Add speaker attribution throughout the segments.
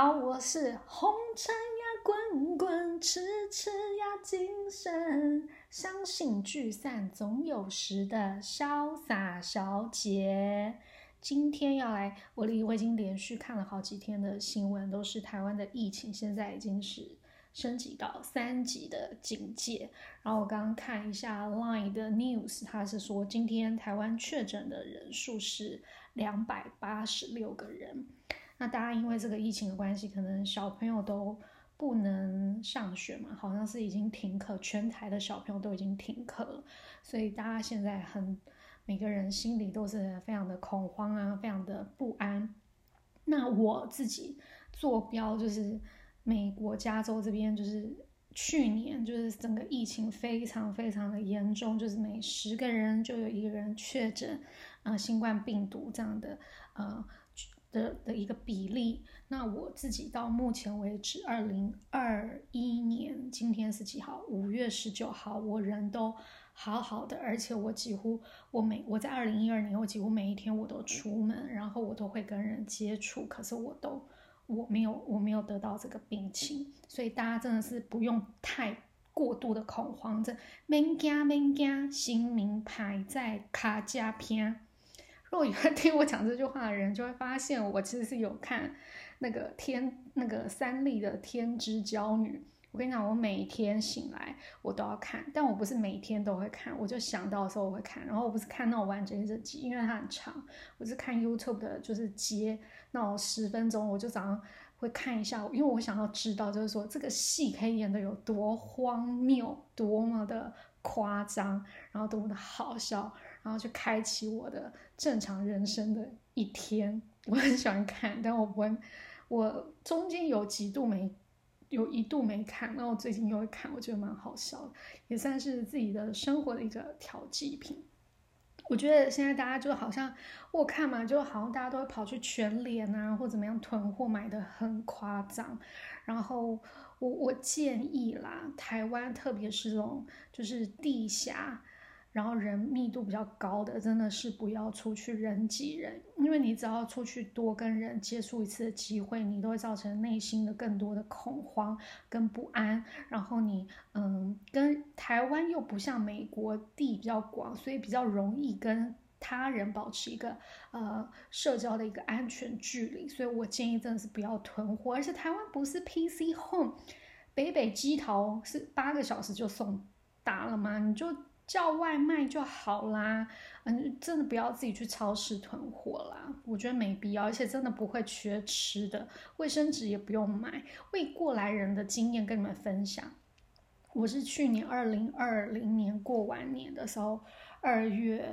Speaker 1: 好，我是红尘呀滚滚，痴痴呀精神，相信聚散总有时的潇洒小姐。今天要来，我离我已经连续看了好几天的新闻，都是台湾的疫情，现在已经是升级到三级的警戒。然后我刚刚看一下 Line 的 news，它是说今天台湾确诊的人数是两百八十六个人。那大家因为这个疫情的关系，可能小朋友都不能上学嘛，好像是已经停课，全台的小朋友都已经停课了，所以大家现在很每个人心里都是非常的恐慌啊，非常的不安。那我自己坐标就是美国加州这边，就是去年就是整个疫情非常非常的严重，就是每十个人就有一个人确诊啊新冠病毒这样的呃。的的一个比例，那我自己到目前为止，二零二一年今天是几号？五月十九号，我人都好好的，而且我几乎我每我在二零一二年，我几乎每一天我都出门，然后我都会跟人接触，可是我都我没有我没有得到这个病情，所以大家真的是不用太过度的恐慌，这免惊免惊，新名牌在卡加片。如果有人听我讲这句话的人，就会发现我其实是有看那个天那个三立的《天之娇女》。我跟你讲，我每天醒来我都要看，但我不是每天都会看，我就想到的时候我会看。然后我不是看那种完整的集，因为它很长，我是看 YouTube 的，就是接那种十分钟，我就早上会看一下，因为我想要知道，就是说这个戏可以演的有多荒谬，多么的夸张，然后多么的好笑。然后去开启我的正常人生的一天，我很喜欢看，但我不会，我中间有几度没，有一度没看，那我最近又会看，我觉得蛮好笑的，也算是自己的生活的一个调剂品。我觉得现在大家就好像我看嘛，就好像大家都会跑去全联啊，或怎么样囤货买的很夸张。然后我我建议啦，台湾特别是这种就是地下。然后人密度比较高的，真的是不要出去人挤人，因为你只要出去多跟人接触一次的机会，你都会造成内心的更多的恐慌跟不安。然后你，嗯，跟台湾又不像美国地比较广，所以比较容易跟他人保持一个呃社交的一个安全距离。所以我建议真的是不要囤货，而且台湾不是 PC Home，北北基桃是八个小时就送达了吗？你就。叫外卖就好啦，嗯，真的不要自己去超市囤货啦，我觉得没必要，而且真的不会缺吃的，卫生纸也不用买。为过来人的经验跟你们分享，我是去年二零二零年过完年的时候，二月，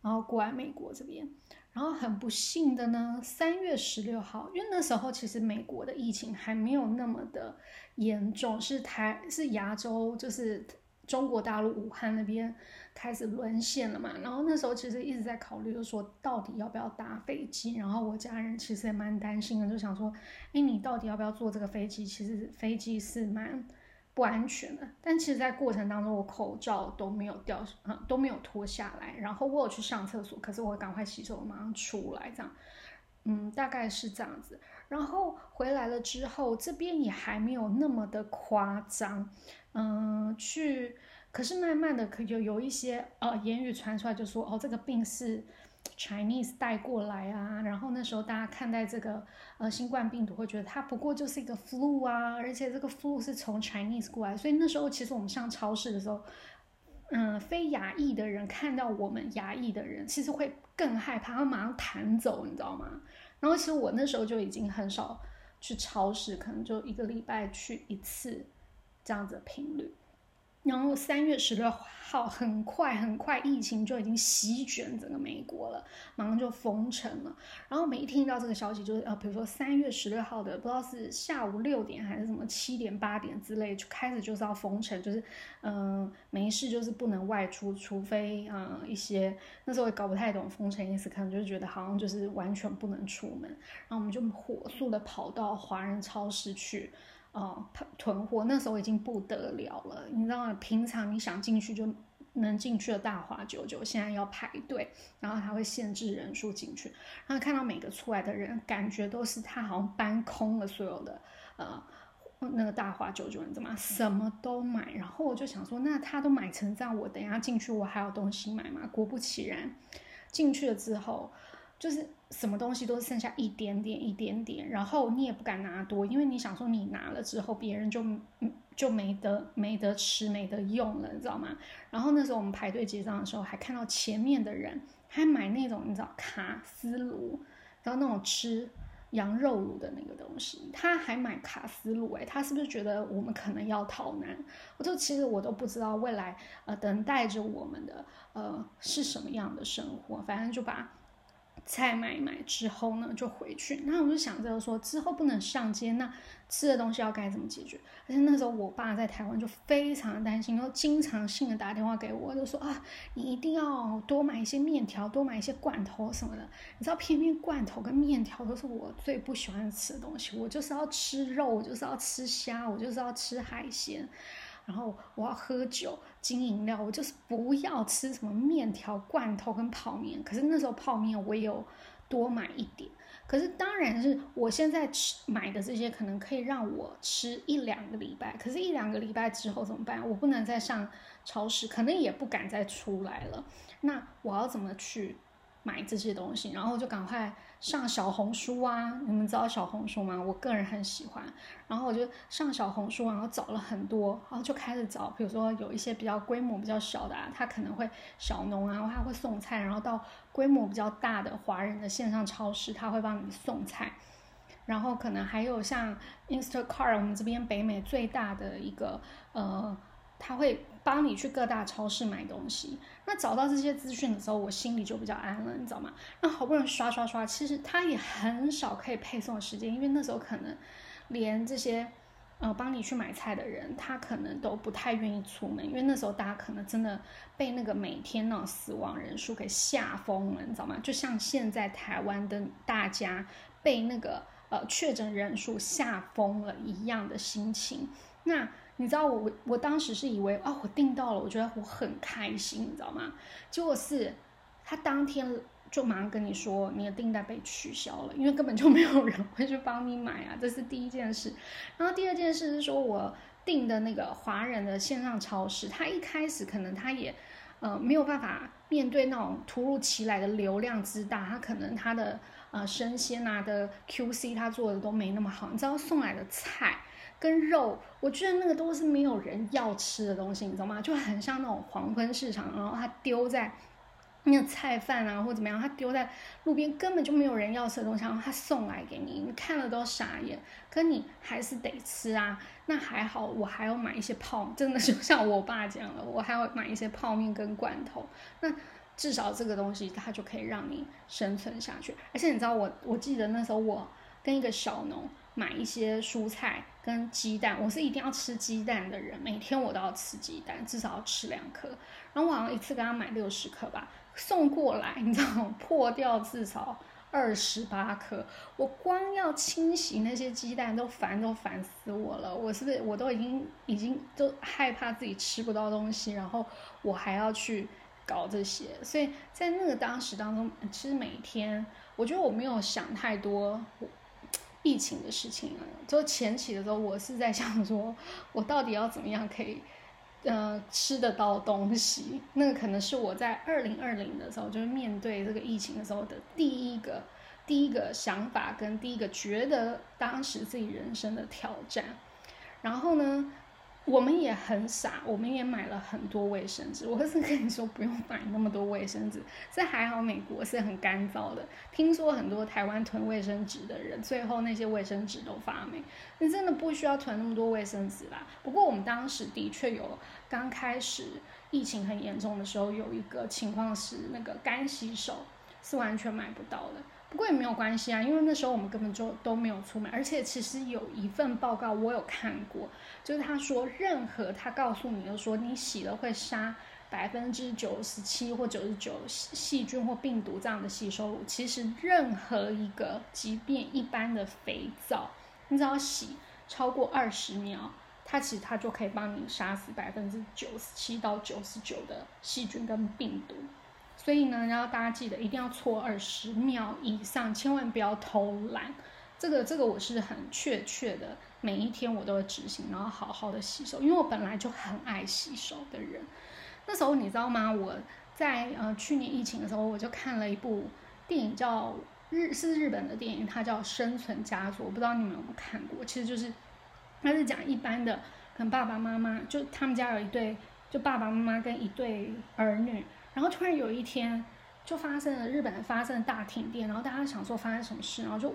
Speaker 1: 然后过来美国这边，然后很不幸的呢，三月十六号，因为那时候其实美国的疫情还没有那么的严重，是台是亚洲就是。中国大陆武汉那边开始沦陷了嘛，然后那时候其实一直在考虑，就是说到底要不要搭飞机。然后我家人其实也蛮担心的，就想说，哎，你到底要不要坐这个飞机？其实飞机是蛮不安全的。但其实，在过程当中，我口罩都没有掉，啊，都没有脱下来。然后我有去上厕所，可是我赶快洗手，马上出来，这样，嗯，大概是这样子。然后回来了之后，这边也还没有那么的夸张。嗯，去，可是慢慢的，可有有一些呃言语传出来，就说哦，这个病是 Chinese 带过来啊。然后那时候大家看待这个呃新冠病毒，会觉得它不过就是一个 flu 啊，而且这个 flu 是从 Chinese 过来，所以那时候其实我们上超市的时候，嗯，非亚裔的人看到我们亚裔的人，其实会更害怕，他马上弹走，你知道吗？然后其实我那时候就已经很少去超市，可能就一个礼拜去一次。这样子的频率，然后三月十六号很快很快，疫情就已经席卷整个美国了，马上就封城了。然后每一听到这个消息，就是呃，比如说三月十六号的，不知道是下午六点还是什么七点八点之类，就开始就是要封城，就是嗯，没事就是不能外出，除非啊一些那时候也搞不太懂封城意思，可能就是觉得好像就是完全不能出门。然后我们就火速的跑到华人超市去。哦，囤囤货那时候已经不得了了，你知道吗？平常你想进去就能进去的大华九九现在要排队，然后他会限制人数进去。然后看到每个出来的人，感觉都是他好像搬空了所有的呃那个大华九九，你知道吗？什么都买。然后我就想说，那他都买成这样，我等一下进去我还有东西买吗？果不其然，进去了之后。就是什么东西都剩下一点点一点点，然后你也不敢拿多，因为你想说你拿了之后别人就就没得没得吃没得用了，你知道吗？然后那时候我们排队结账的时候，还看到前面的人还买那种你知道卡斯炉，然后那种吃羊肉炉的那个东西，他还买卡斯炉，诶，他是不是觉得我们可能要逃难？我就其实我都不知道未来呃等待着我们的呃是什么样的生活，反正就把。菜买买之后呢，就回去。那我就想着说，之后不能上街，那吃的东西要该怎么解决？而且那时候我爸在台湾就非常担心，又经常性的打电话给我，就说啊，你一定要多买一些面条，多买一些罐头什么的。你知道，偏偏罐头跟面条都是我最不喜欢吃的东西。我就是要吃肉，我就是要吃虾，我就是要吃海鲜。然后我要喝酒、精饮料，我就是不要吃什么面条、罐头跟泡面。可是那时候泡面我也有多买一点。可是当然是我现在吃买的这些，可能可以让我吃一两个礼拜。可是，一两个礼拜之后怎么办？我不能再上超市，可能也不敢再出来了。那我要怎么去买这些东西？然后就赶快。上小红书啊，你们知道小红书吗？我个人很喜欢，然后我就上小红书，然后找了很多，然后就开始找，比如说有一些比较规模比较小的，啊，他可能会小农啊，他会送菜，然后到规模比较大的华人的线上超市，他会帮你送菜，然后可能还有像 Instacart，我们这边北美最大的一个呃。他会帮你去各大超市买东西。那找到这些资讯的时候，我心里就比较安了，你知道吗？那好不容易刷刷刷，其实他也很少可以配送的时间，因为那时候可能连这些呃帮你去买菜的人，他可能都不太愿意出门，因为那时候大家可能真的被那个每天那种死亡人数给吓疯了，你知道吗？就像现在台湾的大家被那个呃确诊人数吓疯了一样的心情。那你知道我我我当时是以为啊，我订到了，我觉得我很开心，你知道吗？结果是他当天就马上跟你说你的订单被取消了，因为根本就没有人会去帮你买啊，这是第一件事。然后第二件事是说我订的那个华人的线上超市，他一开始可能他也呃没有办法面对那种突如其来的流量之大，他可能他的呃生鲜啊的 QC 他做的都没那么好，你知道送来的菜。跟肉，我觉得那个都是没有人要吃的东西，你知道吗？就很像那种黄昏市场，然后它丢在那个菜饭啊，或怎么样，它丢在路边根本就没有人要吃的东西，然后他送来给你，你看了都傻眼，可你还是得吃啊。那还好，我还要买一些泡，真的就像我爸讲了，我还要买一些泡面跟罐头。那至少这个东西它就可以让你生存下去。而且你知道，我我记得那时候我跟一个小农。买一些蔬菜跟鸡蛋，我是一定要吃鸡蛋的人，每天我都要吃鸡蛋，至少要吃两颗。然后我好像一次给他买六十颗吧，送过来，你知道破掉至少二十八颗。我光要清洗那些鸡蛋都烦都烦死我了，我是不是我都已经已经都害怕自己吃不到东西，然后我还要去搞这些，所以在那个当时当中，其实每天我觉得我没有想太多。疫情的事情啊，就前期的时候，我是在想说，我到底要怎么样可以，呃，吃得到东西？那个可能是我在二零二零的时候，就是面对这个疫情的时候的第一个第一个想法，跟第一个觉得当时自己人生的挑战。然后呢？我们也很傻，我们也买了很多卫生纸。我是跟你说不用买那么多卫生纸，这还好。美国是很干燥的，听说很多台湾囤卫生纸的人，最后那些卫生纸都发霉。你真的不需要囤那么多卫生纸啦。不过我们当时的确有刚开始疫情很严重的时候，有一个情况是那个干洗手是完全买不到的。不过也没有关系啊，因为那时候我们根本就都没有出门，而且其实有一份报告我有看过，就是他说任何他告诉你的说你洗了会杀百分之九十七或九十九细菌或病毒这样的吸收乳，其实任何一个即便一般的肥皂，你只要洗超过二十秒，它其实它就可以帮你杀死百分之九十七到九十九的细菌跟病毒。所以呢，然后大家记得一定要搓二十秒以上，千万不要偷懒。这个这个我是很确切的，每一天我都会执行，然后好好的洗手，因为我本来就很爱洗手的人。那时候你知道吗？我在呃去年疫情的时候，我就看了一部电影，叫日是日本的电影，它叫《生存家族》，我不知道你们有没有看过。其实就是它是讲一般的，可能爸爸妈妈就他们家有一对，就爸爸妈妈跟一对儿女。然后突然有一天，就发生了日本发生了大停电，然后大家想说发生什么事，然后就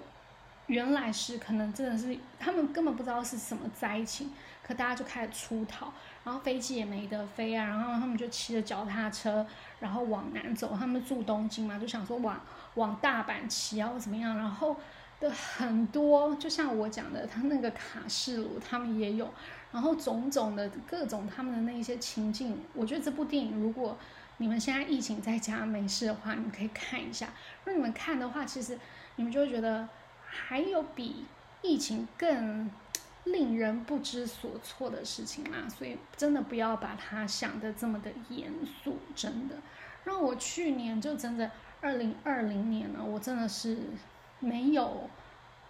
Speaker 1: 原来是可能真的是他们根本不知道是什么灾情，可大家就开始出逃，然后飞机也没得飞啊，然后他们就骑着脚踏车，然后往南走，他们住东京嘛，就想说往往大阪骑啊或怎么样，然后的很多就像我讲的，他那个卡式炉他们也有，然后种种的各种他们的那一些情境，我觉得这部电影如果。你们现在疫情在家没事的话，你们可以看一下。如果你们看的话，其实你们就会觉得还有比疫情更令人不知所措的事情啦。所以真的不要把它想的这么的严肃，真的。让我去年就真的二零二零年呢，我真的是没有，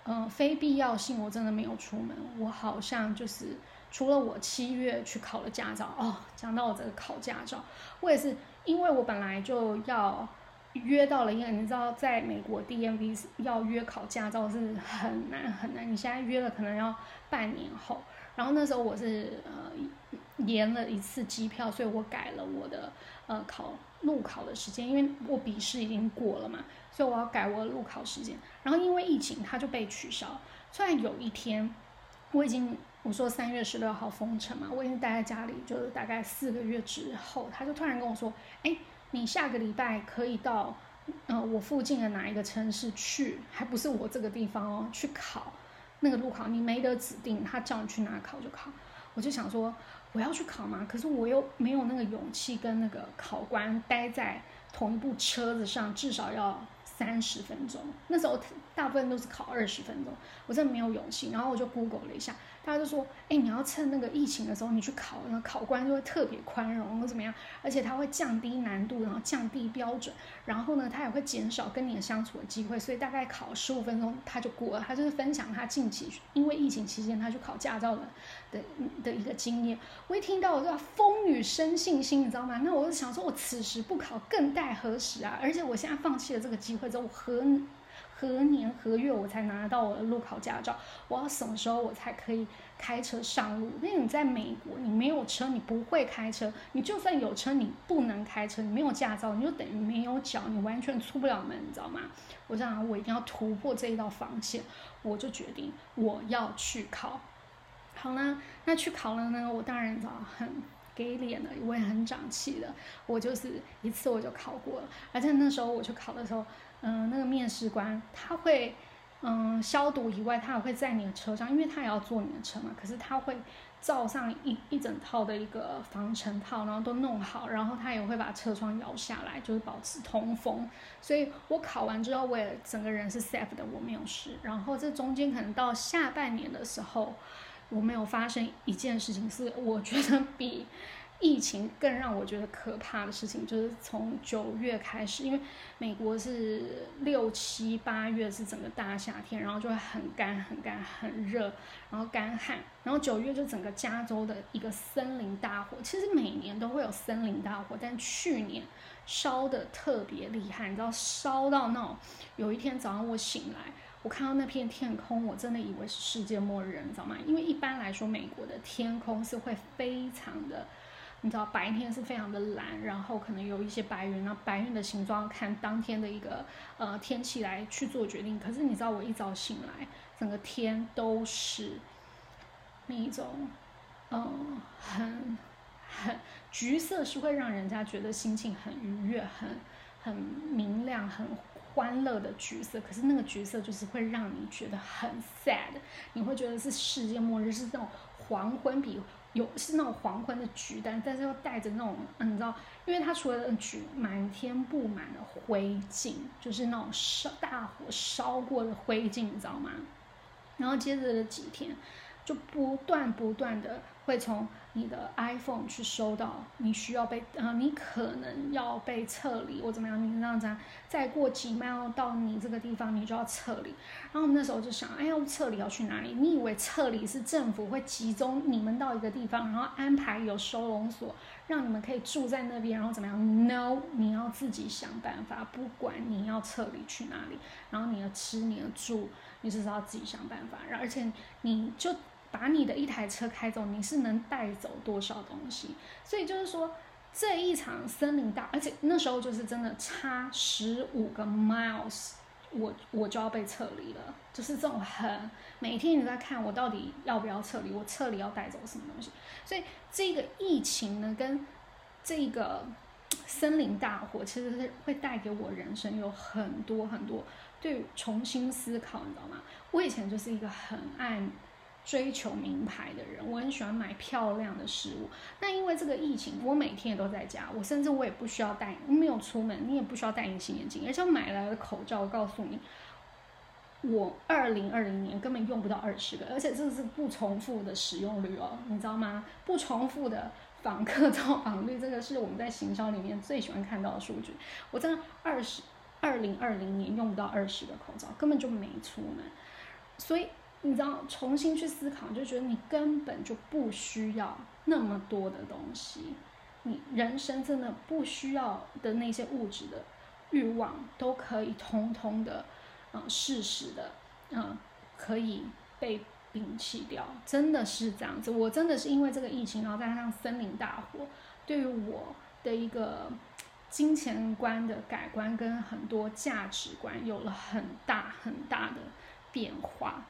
Speaker 1: 嗯，非必要性，我真的没有出门。我好像就是除了我七月去考了驾照哦，讲到我这个考驾照，我也是。因为我本来就要约到了，因为你知道，在美国 DMV 要约考驾照是很难很难。你现在约了，可能要半年后。然后那时候我是呃延了一次机票，所以我改了我的呃考路考的时间，因为我笔试已经过了嘛，所以我要改我的路考时间。然后因为疫情，它就被取消。突然有一天，我已经。我说三月十六号封城嘛，我已经待在家里，就是大概四个月之后，他就突然跟我说：“哎，你下个礼拜可以到，呃，我附近的哪一个城市去？还不是我这个地方哦，去考那个路考，你没得指定，他叫你去哪考就考。”我就想说，我要去考吗？可是我又没有那个勇气跟那个考官待在同一部车子上，至少要三十分钟。那时候大部分都是考二十分钟，我真的没有勇气。然后我就 Google 了一下。他就说：“哎，你要趁那个疫情的时候，你去考，那考官就会特别宽容或怎么样，而且他会降低难度，然后降低标准，然后呢，他也会减少跟你的相处的机会，所以大概考十五分钟他就过了。他就是分享他近期因为疫情期间他去考驾照的的的一个经验。我一听到我就要风雨生信心，你知道吗？那我就想说，我此时不考更待何时啊？而且我现在放弃了这个机会之后，我何？”何年何月我才拿到我的路考驾照？我要什么时候我才可以开车上路？因为你在美国，你没有车，你不会开车；你就算有车，你不能开车，你没有驾照，你就等于没有脚，你完全出不了门，你知道吗？我想我一定要突破这一道防线，我就决定我要去考。好呢，那去考了呢，我当然知道很给脸的，我也很长气的，我就是一次我就考过了，而且那时候我去考的时候。嗯，那个面试官他会，嗯，消毒以外，他也会在你的车上，因为他也要坐你的车嘛。可是他会罩上一一整套的一个防尘套，然后都弄好，然后他也会把车窗摇下来，就是保持通风。所以我考完之后，我也整个人是 safe 的，我没有事。然后这中间可能到下半年的时候，我没有发生一件事情，是我觉得比。疫情更让我觉得可怕的事情，就是从九月开始，因为美国是六七八月是整个大夏天，然后就会很干、很干、很热，然后干旱，然后九月就整个加州的一个森林大火。其实每年都会有森林大火，但去年烧的特别厉害，你知道烧到那种，有一天早上我醒来，我看到那片天空，我真的以为是世界末日，你知道吗？因为一般来说，美国的天空是会非常的。你知道白天是非常的蓝，然后可能有一些白云，那白云的形状看当天的一个呃天气来去做决定。可是你知道我一早醒来，整个天都是那一种，嗯，很很橘色，是会让人家觉得心情很愉悦、很很明亮、很欢乐的橘色。可是那个橘色就是会让你觉得很 sad，你会觉得是世界末日，是那种黄昏比。有是那种黄昏的橘，但但是又带着那种，嗯，你知道，因为它除了橘，满天布满了灰烬，就是那种烧大火烧过的灰烬，你知道吗？然后接着几天，就不断不断的会从你的 iPhone 去收到你需要被啊，你可能要被撤离或怎么样，你这样子，再过几秒到你这个地方，你就要撤离。然后我们那时候就想，哎呀，撤离要去哪里？你以为撤离是政府会集中你们到一个地方，然后安排有收容所，让你们可以住在那边，然后怎么样？No，你要自己想办法，不管你要撤离去哪里，然后你的吃，你的住。你是要自己想办法，然而且你就把你的一台车开走，你是能带走多少东西？所以就是说，这一场森林大，而且那时候就是真的差十五个 miles，我我就要被撤离了，就是这种很每天你在看我到底要不要撤离，我撤离要带走什么东西？所以这个疫情呢，跟这个森林大火，其实是会带给我人生有很多很多。对，重新思考，你知道吗？我以前就是一个很爱追求名牌的人，我很喜欢买漂亮的事物。那因为这个疫情，我每天也都在家，我甚至我也不需要戴，没有出门，你也不需要戴隐形眼镜，而且我买来的口罩，我告诉你，我二零二零年根本用不到二十个，而且这是不重复的使用率哦，你知道吗？不重复的访客造访率，这个是我们在行销里面最喜欢看到的数据。我真的二十。二零二零年用不到二十个口罩，根本就没出门，所以你知道重新去思考，就觉得你根本就不需要那么多的东西，你人生真的不需要的那些物质的欲望都可以通通的，嗯，适时的，嗯，可以被摒弃掉，真的是这样子。我真的是因为这个疫情，然后再加上森林大火，对于我的一个。金钱观的改观跟很多价值观有了很大很大的变化，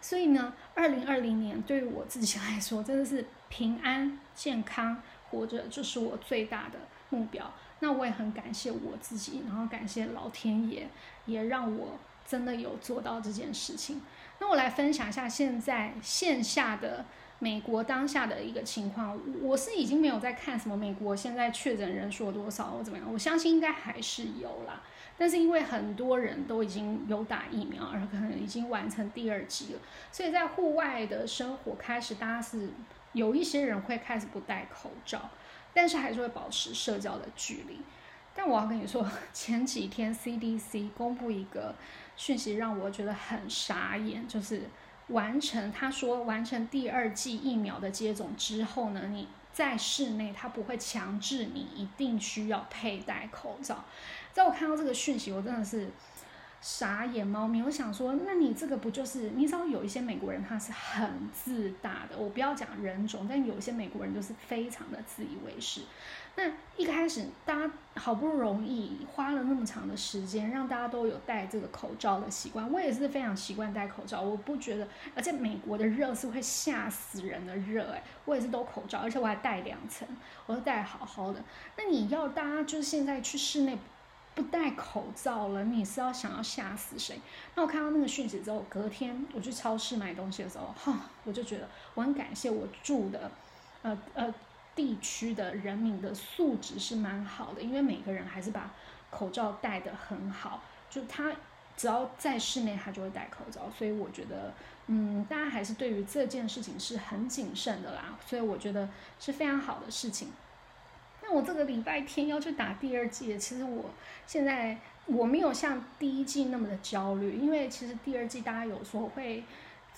Speaker 1: 所以呢，二零二零年对于我自己来说，真的是平安健康活着就是我最大的目标。那我也很感谢我自己，然后感谢老天爷，也让我真的有做到这件事情。那我来分享一下现在线下的。美国当下的一个情况，我是已经没有在看什么美国现在确诊人数有多少或怎么样，我相信应该还是有啦。但是因为很多人都已经有打疫苗，而可能已经完成第二剂了，所以在户外的生活开始，大家是有一些人会开始不戴口罩，但是还是会保持社交的距离。但我要跟你说，前几天 CDC 公布一个讯息，让我觉得很傻眼，就是。完成，他说完成第二剂疫苗的接种之后呢，你在室内他不会强制你一定需要佩戴口罩。在我看到这个讯息，我真的是傻眼猫咪。我想说，那你这个不就是你知道有一些美国人他是很自大的，我不要讲人种，但有一些美国人就是非常的自以为是。那一开始，大家好不容易花了那么长的时间，让大家都有戴这个口罩的习惯。我也是非常习惯戴口罩，我不觉得。而且美国的热是会吓死人的热，哎，我也是都口罩，而且我还戴两层，我都戴好好的。那你要大家就是现在去室内不戴口罩了，你是要想要吓死谁？那我看到那个讯息之后，隔天我去超市买东西的时候，哈，我就觉得我很感谢我住的，呃呃。地区的人民的素质是蛮好的，因为每个人还是把口罩戴得很好，就他只要在室内，他就会戴口罩，所以我觉得，嗯，大家还是对于这件事情是很谨慎的啦，所以我觉得是非常好的事情。那我这个礼拜天要去打第二季，其实我现在我没有像第一季那么的焦虑，因为其实第二季大家有时候会。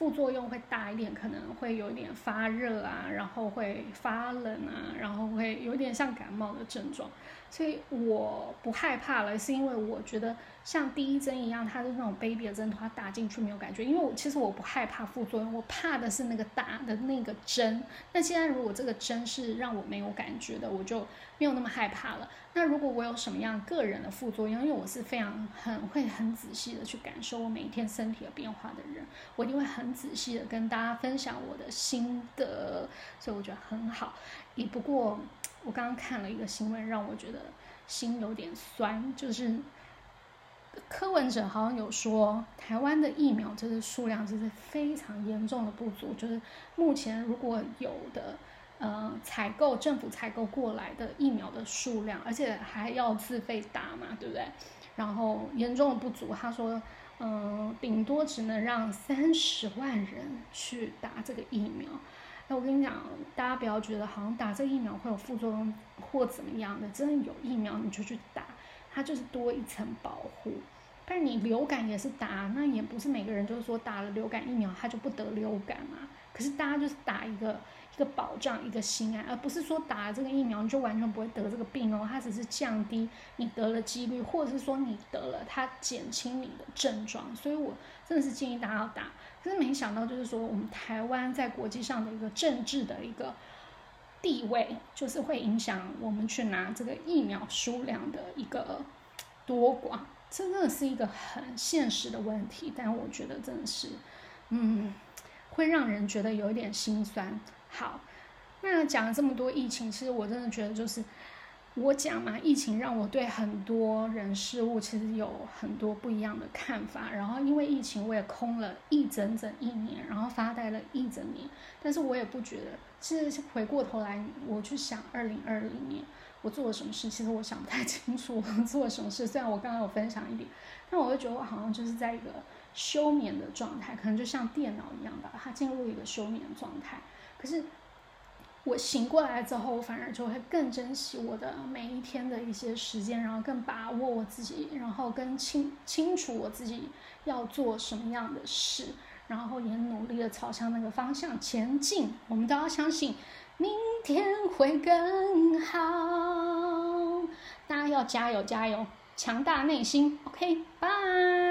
Speaker 1: 副作用会大一点，可能会有点发热啊，然后会发冷啊，然后会有点像感冒的症状，所以我不害怕了，是因为我觉得像第一针一样，它是那种 baby 的针，它打进去没有感觉，因为我其实我不害怕副作用，我怕的是那个打的那个针。那现在如果这个针是让我没有感觉的，我就没有那么害怕了。那如果我有什么样个人的副作用，因为我是非常很会很仔细的去感受我每一天身体的变化的人，我一定会很仔细的跟大家分享我的心得，所以我觉得很好。也不过我刚刚看了一个新闻，让我觉得心有点酸，就是柯文哲好像有说，台湾的疫苗就是数量就是非常严重的不足，就是目前如果有的。呃，采购政府采购过来的疫苗的数量，而且还要自费打嘛，对不对？然后严重的不足，他说嗯，顶多只能让三十万人去打这个疫苗。那我跟你讲，大家不要觉得好像打这个疫苗会有副作用或怎么样的，真的有疫苗你就去打，它就是多一层保护。但你流感也是打，那也不是每个人就是说打了流感疫苗他就不得流感嘛。可是大家就是打一个。一个保障，一个心安，而不是说打了这个疫苗你就完全不会得这个病哦。它只是降低你得了几率，或者是说你得了，它减轻你的症状。所以我真的是建议大家要打。可是没想到，就是说我们台湾在国际上的一个政治的一个地位，就是会影响我们去拿这个疫苗数量的一个多寡。这真的是一个很现实的问题。但我觉得真的是，嗯，会让人觉得有一点心酸。好，那讲了这么多疫情，其实我真的觉得就是我讲嘛，疫情让我对很多人事物其实有很多不一样的看法。然后因为疫情，我也空了一整整一年，然后发呆了一整年。但是我也不觉得，其实回过头来，我去想二零二零年我做了什么事，其实我想不太清楚我做了什么事。虽然我刚刚有分享一点，但我会觉得我好像就是在一个休眠的状态，可能就像电脑一样吧，它进入一个休眠状态。可是我醒过来之后，我反而就会更珍惜我的每一天的一些时间，然后更把握我自己，然后更清清楚我自己要做什么样的事，然后也努力的朝向那个方向前进。我们都要相信明天会更好，大家要加油加油，强大内心。OK，拜。